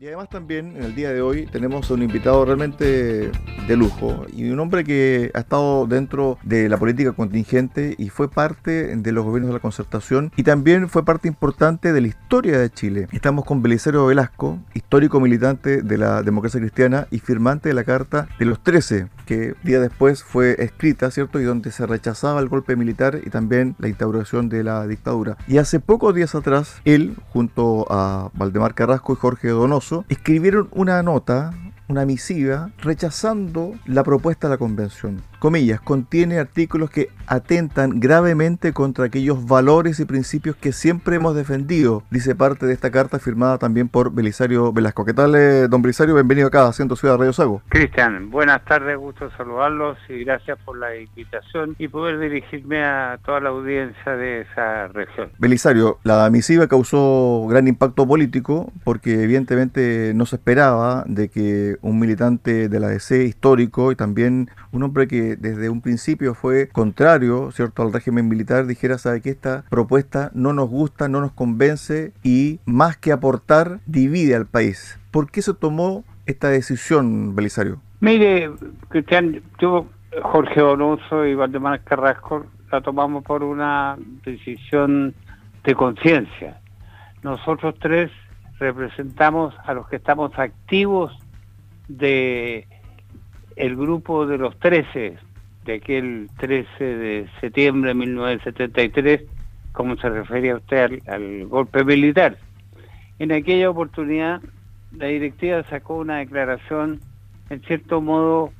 Y además también en el día de hoy tenemos un invitado realmente de lujo y un hombre que ha estado dentro de la política contingente y fue parte de los gobiernos de la concertación y también fue parte importante de la historia de Chile. Estamos con Belisario Velasco, histórico militante de la democracia cristiana y firmante de la Carta de los 13, que día después fue escrita, ¿cierto? Y donde se rechazaba el golpe militar y también la instauración de la dictadura. Y hace pocos días atrás, él, junto a Valdemar Carrasco y Jorge Donoso, escribieron una nota una misiva rechazando la propuesta de la convención. Comillas, contiene artículos que atentan gravemente contra aquellos valores y principios que siempre hemos defendido, dice parte de esta carta firmada también por Belisario Velasco. ¿Qué tal, eh, don Belisario? Bienvenido acá a Ciento Ciudad Radio Sago. Cristian, buenas tardes, gusto saludarlos y gracias por la invitación y poder dirigirme a toda la audiencia de esa región. Belisario, la misiva causó gran impacto político porque evidentemente no se esperaba de que un militante de la DC histórico y también un hombre que desde un principio fue contrario cierto al régimen militar dijera sabe que esta propuesta no nos gusta no nos convence y más que aportar divide al país ¿por qué se tomó esta decisión Belisario? Mire Cristian yo Jorge Donoso y Valdemar Carrasco la tomamos por una decisión de conciencia. Nosotros tres representamos a los que estamos activos de el grupo de los 13, de aquel 13 de septiembre de 1973, como se refería usted al, golpe militar. En aquella oportunidad, la directiva sacó una declaración, en cierto modo,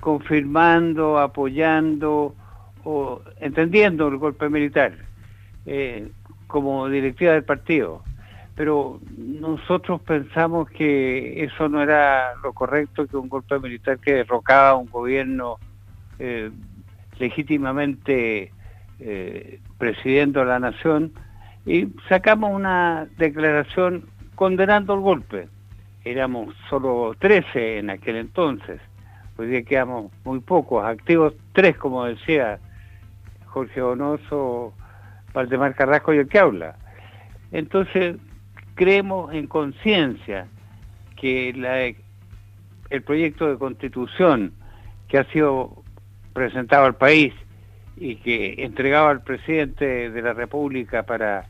confirmando, apoyando o entendiendo el golpe militar eh, como directiva del partido pero nosotros pensamos que eso no era lo correcto, que un golpe militar que derrocaba un gobierno eh, legítimamente eh, presidiendo la nación, y sacamos una declaración condenando el golpe. Éramos solo 13 en aquel entonces, hoy día quedamos muy pocos, activos tres, como decía Jorge Donoso, Valdemar Carrasco y el que habla. Entonces, creemos en conciencia que el proyecto de constitución que ha sido presentado al país y que entregaba al presidente de la República para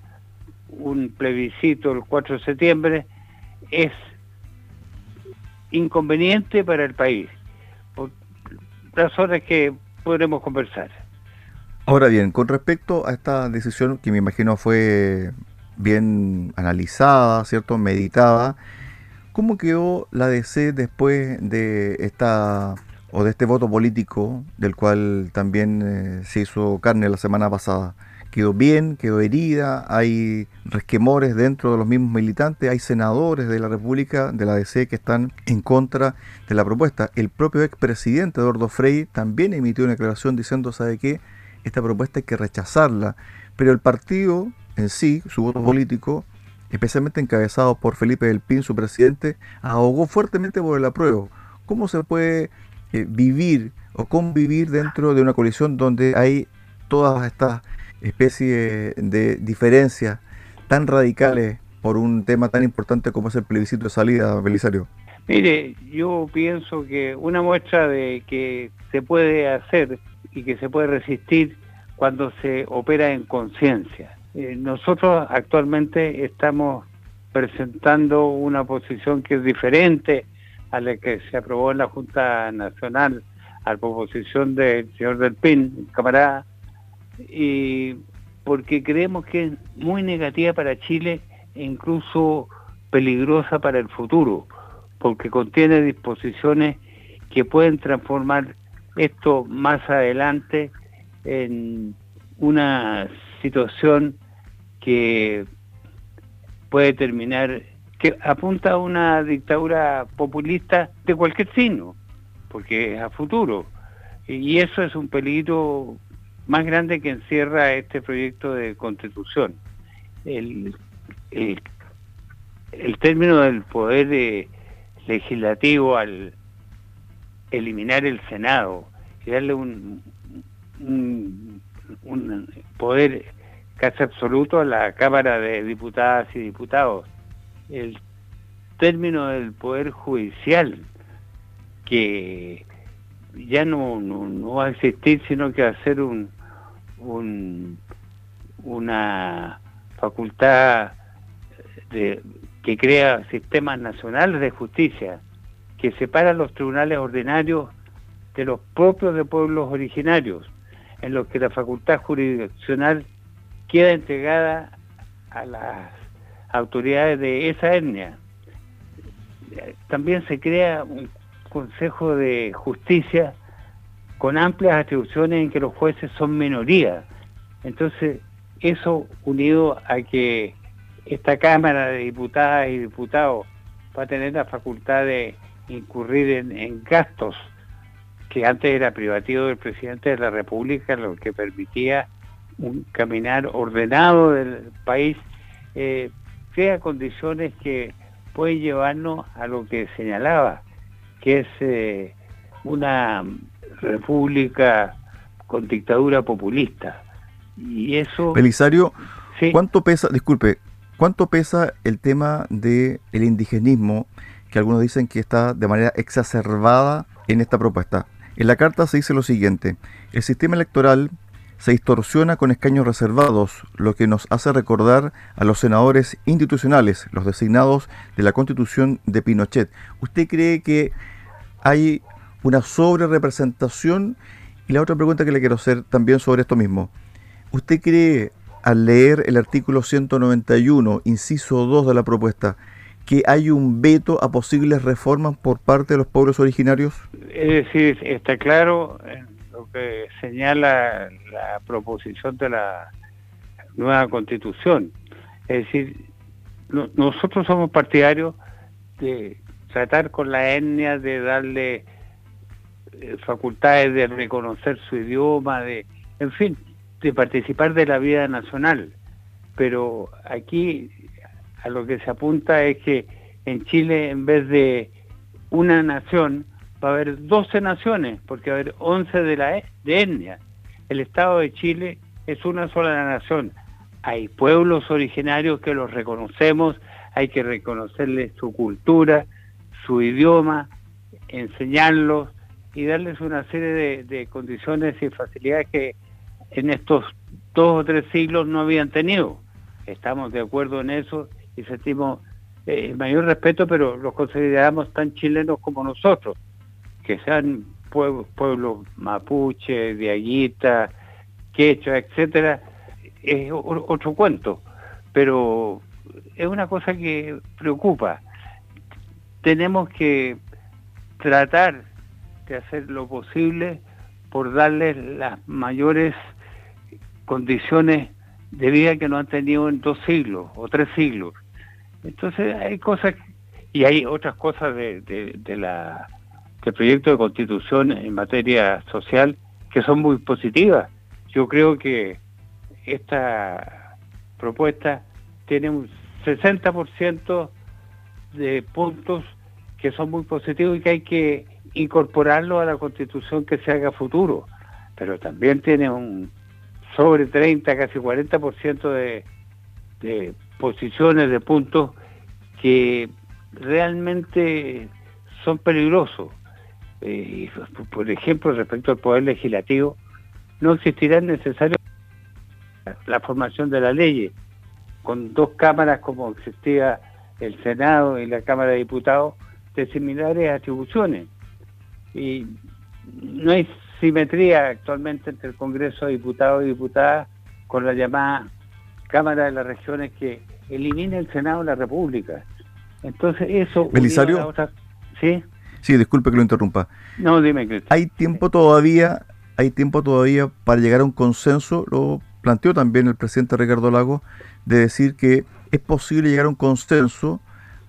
un plebiscito el 4 de septiembre es inconveniente para el país, por razones que podremos conversar. Ahora bien, con respecto a esta decisión que me imagino fue bien analizada, ¿cierto? Meditada. ¿Cómo quedó la DC después de esta o de este voto político del cual también eh, se hizo carne la semana pasada? ¿Quedó bien? ¿Quedó herida? ¿Hay resquemores dentro de los mismos militantes? ¿Hay senadores de la República, de la DC, que están en contra de la propuesta? El propio expresidente Eduardo Frei también emitió una declaración diciendo, ¿sabe qué? Esta propuesta hay que rechazarla. Pero el partido en sí, su voto político, especialmente encabezado por Felipe del Pin, su presidente, ahogó fuertemente por el apruebo. ¿Cómo se puede eh, vivir o convivir dentro de una coalición donde hay todas estas especies de diferencias tan radicales por un tema tan importante como es el plebiscito de salida, Belisario? Mire, yo pienso que una muestra de que se puede hacer y que se puede resistir cuando se opera en conciencia. Eh, nosotros actualmente estamos presentando una posición que es diferente a la que se aprobó en la Junta Nacional a proposición del señor Del Pin, camarada, y porque creemos que es muy negativa para Chile e incluso peligrosa para el futuro, porque contiene disposiciones que pueden transformar esto más adelante en una situación que puede terminar, que apunta a una dictadura populista de cualquier signo, porque es a futuro. Y eso es un peligro más grande que encierra este proyecto de constitución. El, el, término del poder eh, legislativo al eliminar el Senado y darle un, un, un poder casi absoluto a la Cámara de Diputadas y Diputados. El término del Poder Judicial que ya no, no, va a existir, sino que va a ser un, un una facultad que crea sistemas nacionales de justicia, que separa los tribunales ordinarios de los propios de pueblos originarios, en los que la facultad jurisdiccional queda entregada a las autoridades de esa etnia. También se crea un Consejo de Justicia con amplias atribuciones en que los jueces son minoría. Entonces, eso unido a que esta Cámara de Diputadas y Diputados va a tener la facultad de incurrir en, gastos que antes era privativo del presidente de la República, lo que permitía un caminar ordenado del país, eh, crea condiciones que pueden llevarnos a lo que señalaba, que es eh, una república con dictadura populista. Y eso... Belisario, ¿cuánto pesa, disculpe, cuánto pesa el tema del el indigenismo, que algunos dicen que está de manera exacerbada en esta propuesta? En la carta se dice lo siguiente, el sistema electoral se distorsiona con escaños reservados, lo que nos hace recordar a los senadores institucionales, los designados de la constitución de Pinochet. ¿Usted cree que hay una sobre representación? Y la otra pregunta que le quiero hacer también sobre esto mismo. ¿Usted cree, al leer el artículo 191, inciso 2 de la propuesta, que hay un veto a posibles reformas por parte de los pueblos originarios? Es decir, está claro que señala la proposición de la nueva constitución. Es decir, nosotros somos partidarios de tratar con la etnia, de darle eh, facultades de reconocer su idioma, de, en fin, de participar de la vida nacional. Pero aquí a lo que se apunta es que en Chile, en vez de una nación, va a haber 12 naciones, porque va a haber 11 de la e, de etnia. El Estado de Chile es una sola nación. Hay pueblos originarios que los reconocemos, hay que reconocerles su cultura, su idioma, enseñarlos y darles una serie de, condiciones y facilidades que en estos dos o tres siglos no habían tenido. Estamos de acuerdo en eso y sentimos eh, mayor respeto, pero los consideramos tan chilenos como nosotros que sean pueblos, mapuche, diaguita, quechua, etcétera, es otro cuento, pero es una cosa que preocupa. Tenemos que tratar de hacer lo posible por darles las mayores condiciones de vida que no han tenido en dos siglos o tres siglos. Entonces hay cosas y hay otras cosas de la el proyecto de constitución en materia social que son muy positivas. Yo creo que esta propuesta tiene un 60% de puntos que son muy positivos y que hay que incorporarlo a la constitución que se haga futuro. Pero también tiene un sobre 30, casi 40% de, de posiciones, de puntos que realmente son peligrosos eh, por ejemplo, respecto al poder legislativo, no existirá necesario la formación de la ley con dos cámaras como existía el Senado y la Cámara de Diputados de similares atribuciones. Y no hay simetría actualmente entre el Congreso de Diputados y Diputadas con la llamada Cámara de las Regiones que elimina el Senado de la República. Entonces eso... Belisario. ¿Sí? Sí, disculpe que lo interrumpa. No, dime, que Hay tiempo todavía, hay tiempo todavía para llegar a un consenso, lo planteó también el presidente Ricardo Lago, de decir que es posible llegar a un consenso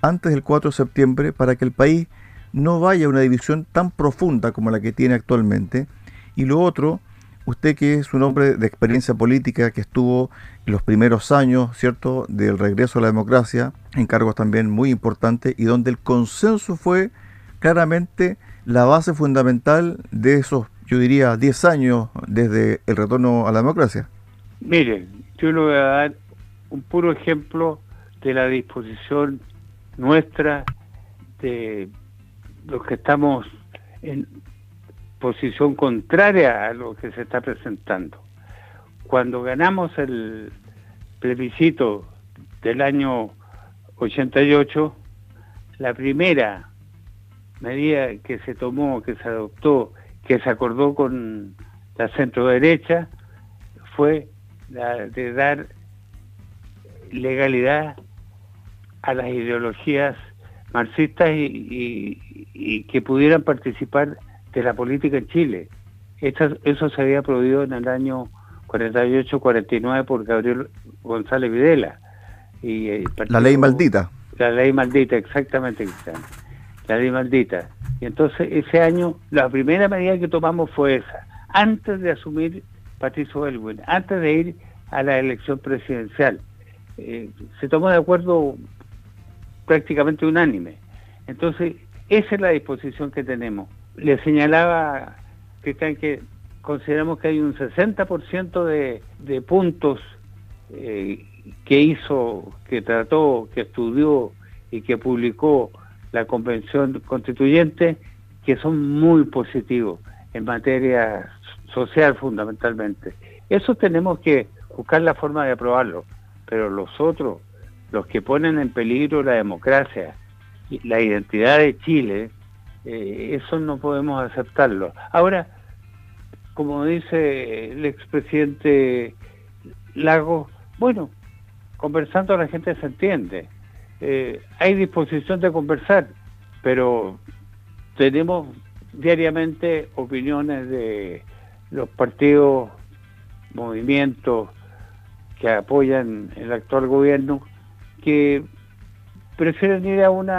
antes del 4 de septiembre para que el país no vaya a una división tan profunda como la que tiene actualmente. Y lo otro, usted que es un hombre de experiencia política, que estuvo en los primeros años, ¿cierto?, del regreso a la democracia, en cargos también muy importantes, y donde el consenso fue claramente la base fundamental de esos, yo diría, 10 años desde el retorno a la democracia? Mire, yo le voy a dar un puro ejemplo de la disposición nuestra de los que estamos en posición contraria a lo que se está presentando. Cuando ganamos el plebiscito del año 88, la primera medida que se tomó, que se adoptó, que se acordó con la centro derecha, fue la de dar legalidad a las ideologías marxistas y, que pudieran participar de la política en Chile. eso se había prohibido en el año 48-49 por Gabriel González Videla. Y la ley maldita. La ley maldita, exactamente, La ley maldita. Y entonces ese año la primera medida que tomamos fue esa, antes de asumir Patricio Elwin, antes de ir a la elección presidencial. Eh, se tomó de acuerdo prácticamente unánime. Entonces, esa es la disposición que tenemos. Le señalaba Cristian que consideramos que hay un 60% de, de puntos eh, que hizo, que trató, que estudió y que publicó la Convención Constituyente, que son muy positivos en materia social fundamentalmente. Eso tenemos que buscar la forma de aprobarlo, pero los otros, los que ponen en peligro la democracia, la identidad de Chile, eh, eso no podemos aceptarlo. Ahora, como dice el expresidente Lago, bueno, conversando la gente se entiende. Eh, hay disposición de conversar, pero tenemos diariamente opiniones de los partidos, movimientos que apoyan el actual gobierno que prefieren ir a un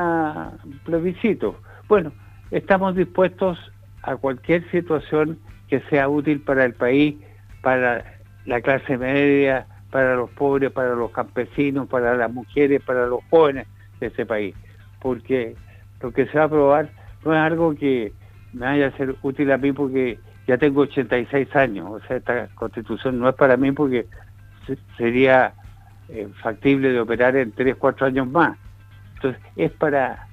plebiscito. Bueno, estamos dispuestos a cualquier situación que sea útil para el país, para la clase media, para los pobres, para los campesinos, para las mujeres, para los jóvenes de este país. Porque lo que se va a aprobar no es algo que me vaya a ser útil a mí porque ya tengo 86 años, o sea, esta constitución no es para mí porque sería eh, factible de operar en 3, 4 años más. Entonces, es para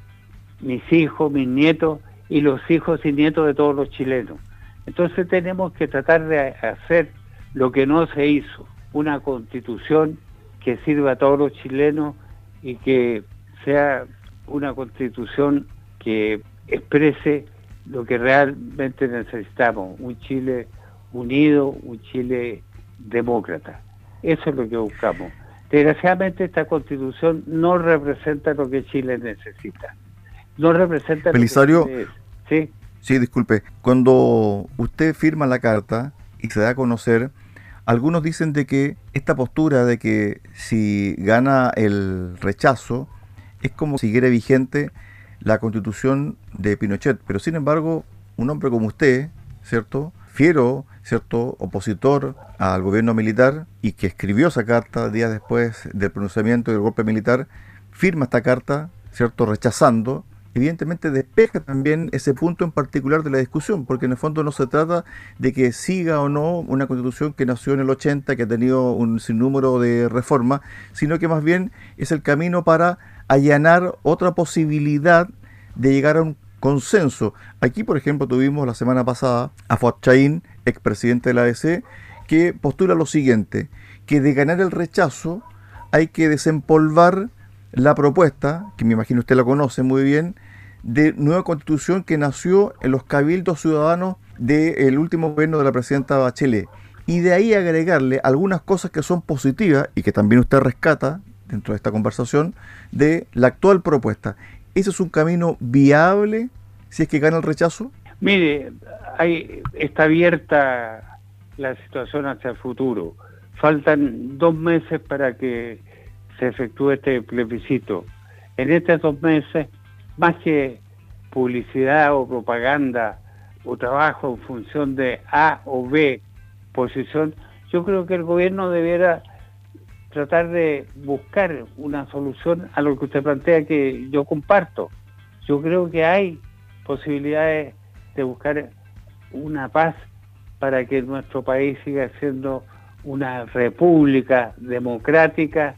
mis hijos, mis nietos y los hijos y nietos de todos los chilenos. Entonces tenemos que tratar de hacer lo que no se hizo, una constitución que sirva a todos los chilenos y que sea una constitución que exprese lo que realmente necesitamos, un Chile unido, un Chile demócrata. Eso es lo que buscamos. Desgraciadamente esta constitución no representa lo que Chile necesita. No representa lo que Chile ¿Sí? Sí, disculpe. Cuando usted firma la carta y se da a conocer, algunos dicen de que esta postura de que si gana el rechazo es como si siguiera vigente la constitución de Pinochet, pero sin embargo, un hombre como usted, ¿cierto? Fiero, ¿cierto? Opositor al gobierno militar y que escribió esa carta días después del pronunciamiento del golpe militar, firma esta carta, ¿cierto? Rechazando evidentemente despeja también ese punto en particular de la discusión, porque en el fondo no se trata de que siga o no una constitución que nació en el 80, que ha tenido un sinnúmero de reformas, sino que más bien es el camino para allanar otra posibilidad de llegar a un consenso. Aquí, por ejemplo, tuvimos la semana pasada a Fuad Chaín, expresidente de la ADC, que postula lo siguiente, que de ganar el rechazo hay que desempolvar la propuesta, que me imagino usted la conoce muy bien, de nueva constitución que nació en los cabildos ciudadanos del último gobierno de la presidenta Bachelet. Y de ahí agregarle algunas cosas que son positivas y que también usted rescata dentro de esta conversación de la actual propuesta. ¿Ese es un camino viable si es que gana el rechazo? Mire, hay, está abierta la situación hacia el futuro. Faltan dos meses para que se efectúe este plebiscito. En estos dos meses, más que publicidad o propaganda o trabajo en función de A o B posición, yo creo que el gobierno debiera tratar de buscar una solución a lo que usted plantea que yo comparto. Yo creo que hay posibilidades de buscar una paz para que nuestro país siga siendo una república democrática,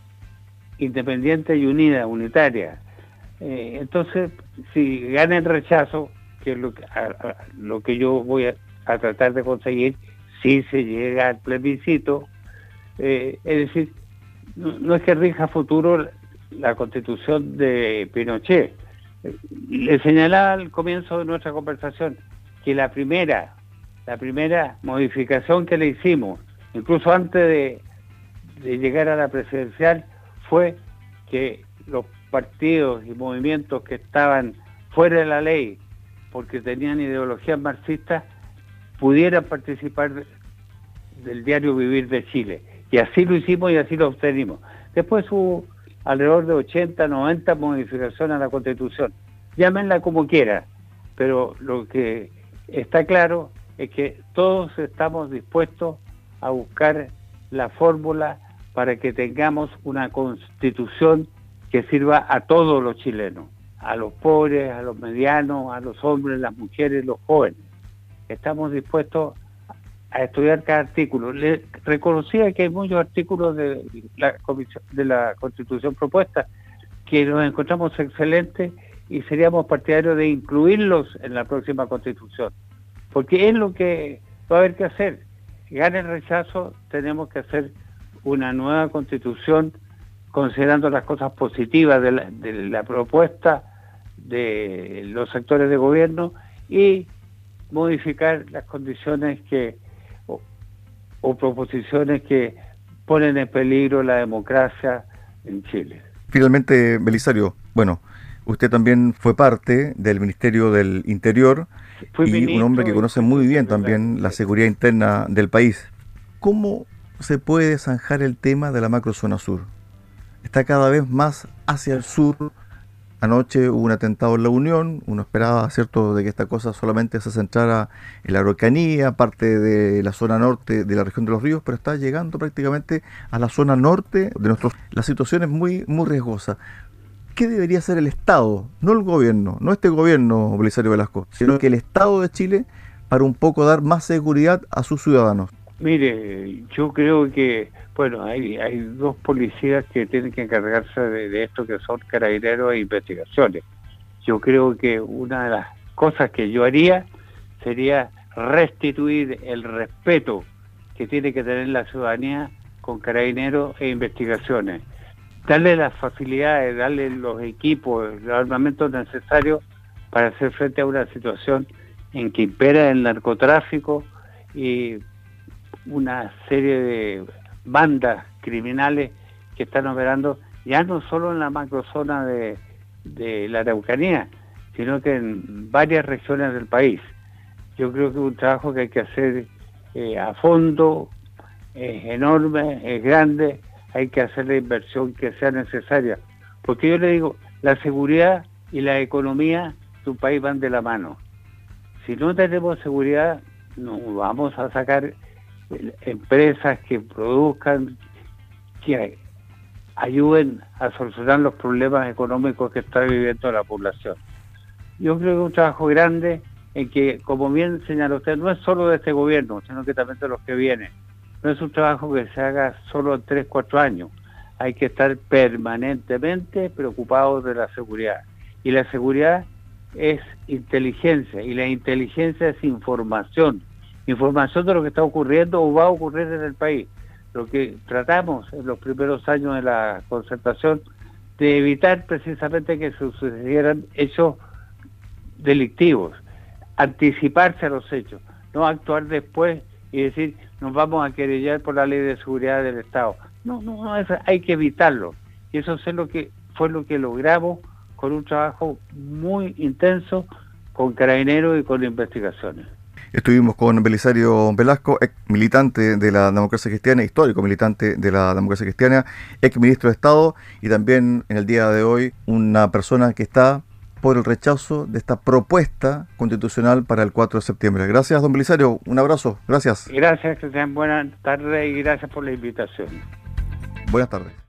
independiente y unida, unitaria. Eh, entonces, si gana el rechazo, que es lo que, lo que yo voy a, tratar de conseguir, si se llega al plebiscito, eh, es decir, no, es que rija futuro la constitución de Pinochet. Le señalaba al comienzo de nuestra conversación que la primera, la primera modificación que le hicimos, incluso antes de llegar a la presidencial, fue que los partidos y movimientos que estaban fuera de la ley porque tenían ideologías marxistas pudieran participar del diario Vivir de Chile. Y así lo hicimos y así lo obtenimos. Después hubo alrededor de 80, 90 modificaciones a la Constitución. Llámenla como quiera, pero lo que está claro es que todos estamos dispuestos a buscar la fórmula para que tengamos una constitución que sirva a todos los chilenos, a los pobres, a los medianos, a los hombres, las mujeres, los jóvenes. Estamos dispuestos a estudiar cada artículo. Le reconocía que hay muchos artículos de la, de la Constitución propuesta que nos encontramos excelentes y seríamos partidarios de incluirlos en la próxima Constitución, porque es lo que va a haber que hacer. Si gana el rechazo, tenemos que hacer una nueva Constitución considerando las cosas positivas de la, propuesta de los sectores de gobierno y modificar las condiciones que o, proposiciones que ponen en peligro la democracia en Chile. Finalmente, Belisario, bueno, usted también fue parte del Ministerio del Interior y un hombre que conoce muy bien también la seguridad interna del país. ¿Cómo se puede zanjar el tema de la macrozona sur? está cada vez más hacia el sur. Anoche hubo un atentado en la Unión, uno esperaba, ¿cierto?, de que esta cosa solamente se centrara en la Araucanía, parte de la zona norte de la región de los ríos, pero está llegando prácticamente a la zona norte de nuestros... La situación es muy, muy riesgosa. ¿Qué debería hacer el Estado? No el gobierno, no este gobierno, Belisario Velasco, sino que el Estado de Chile para un poco dar más seguridad a sus ciudadanos. Mire, yo creo que, bueno, hay, dos policías que tienen que encargarse de, esto, que son carabineros e investigaciones. Yo creo que una de las cosas que yo haría sería restituir el respeto que tiene que tener la ciudadanía con carabineros e investigaciones. Darle las facilidades, darle los equipos, los armamentos necesarios para hacer frente a una situación en que impera el narcotráfico y una serie de bandas criminales que están operando ya no solo en la macrozona de, de la Araucanía, sino que en varias regiones del país. Yo creo que es un trabajo que hay que hacer eh, a fondo, es enorme, es grande, hay que hacer la inversión que sea necesaria. Porque yo le digo, la seguridad y la economía de un país van de la mano. Si no tenemos seguridad, no vamos a sacar empresas que produzcan, que ayuden a solucionar los problemas económicos que está viviendo la población. Yo creo que es un trabajo grande en que, como bien señaló usted, no es solo de este gobierno, sino que también de los que vienen. No es un trabajo que se haga solo en tres, cuatro años. Hay que estar permanentemente preocupados de la seguridad. Y la seguridad es inteligencia, y la inteligencia es información información de lo que está ocurriendo o va a ocurrir en el país. Lo que tratamos en los primeros años de la concertación de evitar precisamente que sucedieran hechos delictivos, anticiparse a los hechos, no actuar después y decir nos vamos a querellar por la ley de seguridad del Estado. No, no, no hay que evitarlo. Y eso es lo que fue lo que logramos con un trabajo muy intenso con carabineros y con investigaciones. Estuvimos con Belisario Velasco, ex militante de la democracia cristiana, histórico militante de la democracia cristiana, ex ministro de Estado y también en el día de hoy una persona que está por el rechazo de esta propuesta constitucional para el 4 de septiembre. Gracias, don Belisario. Un abrazo. Gracias. Gracias, que sean buenas tardes y gracias por la invitación. Buenas tardes.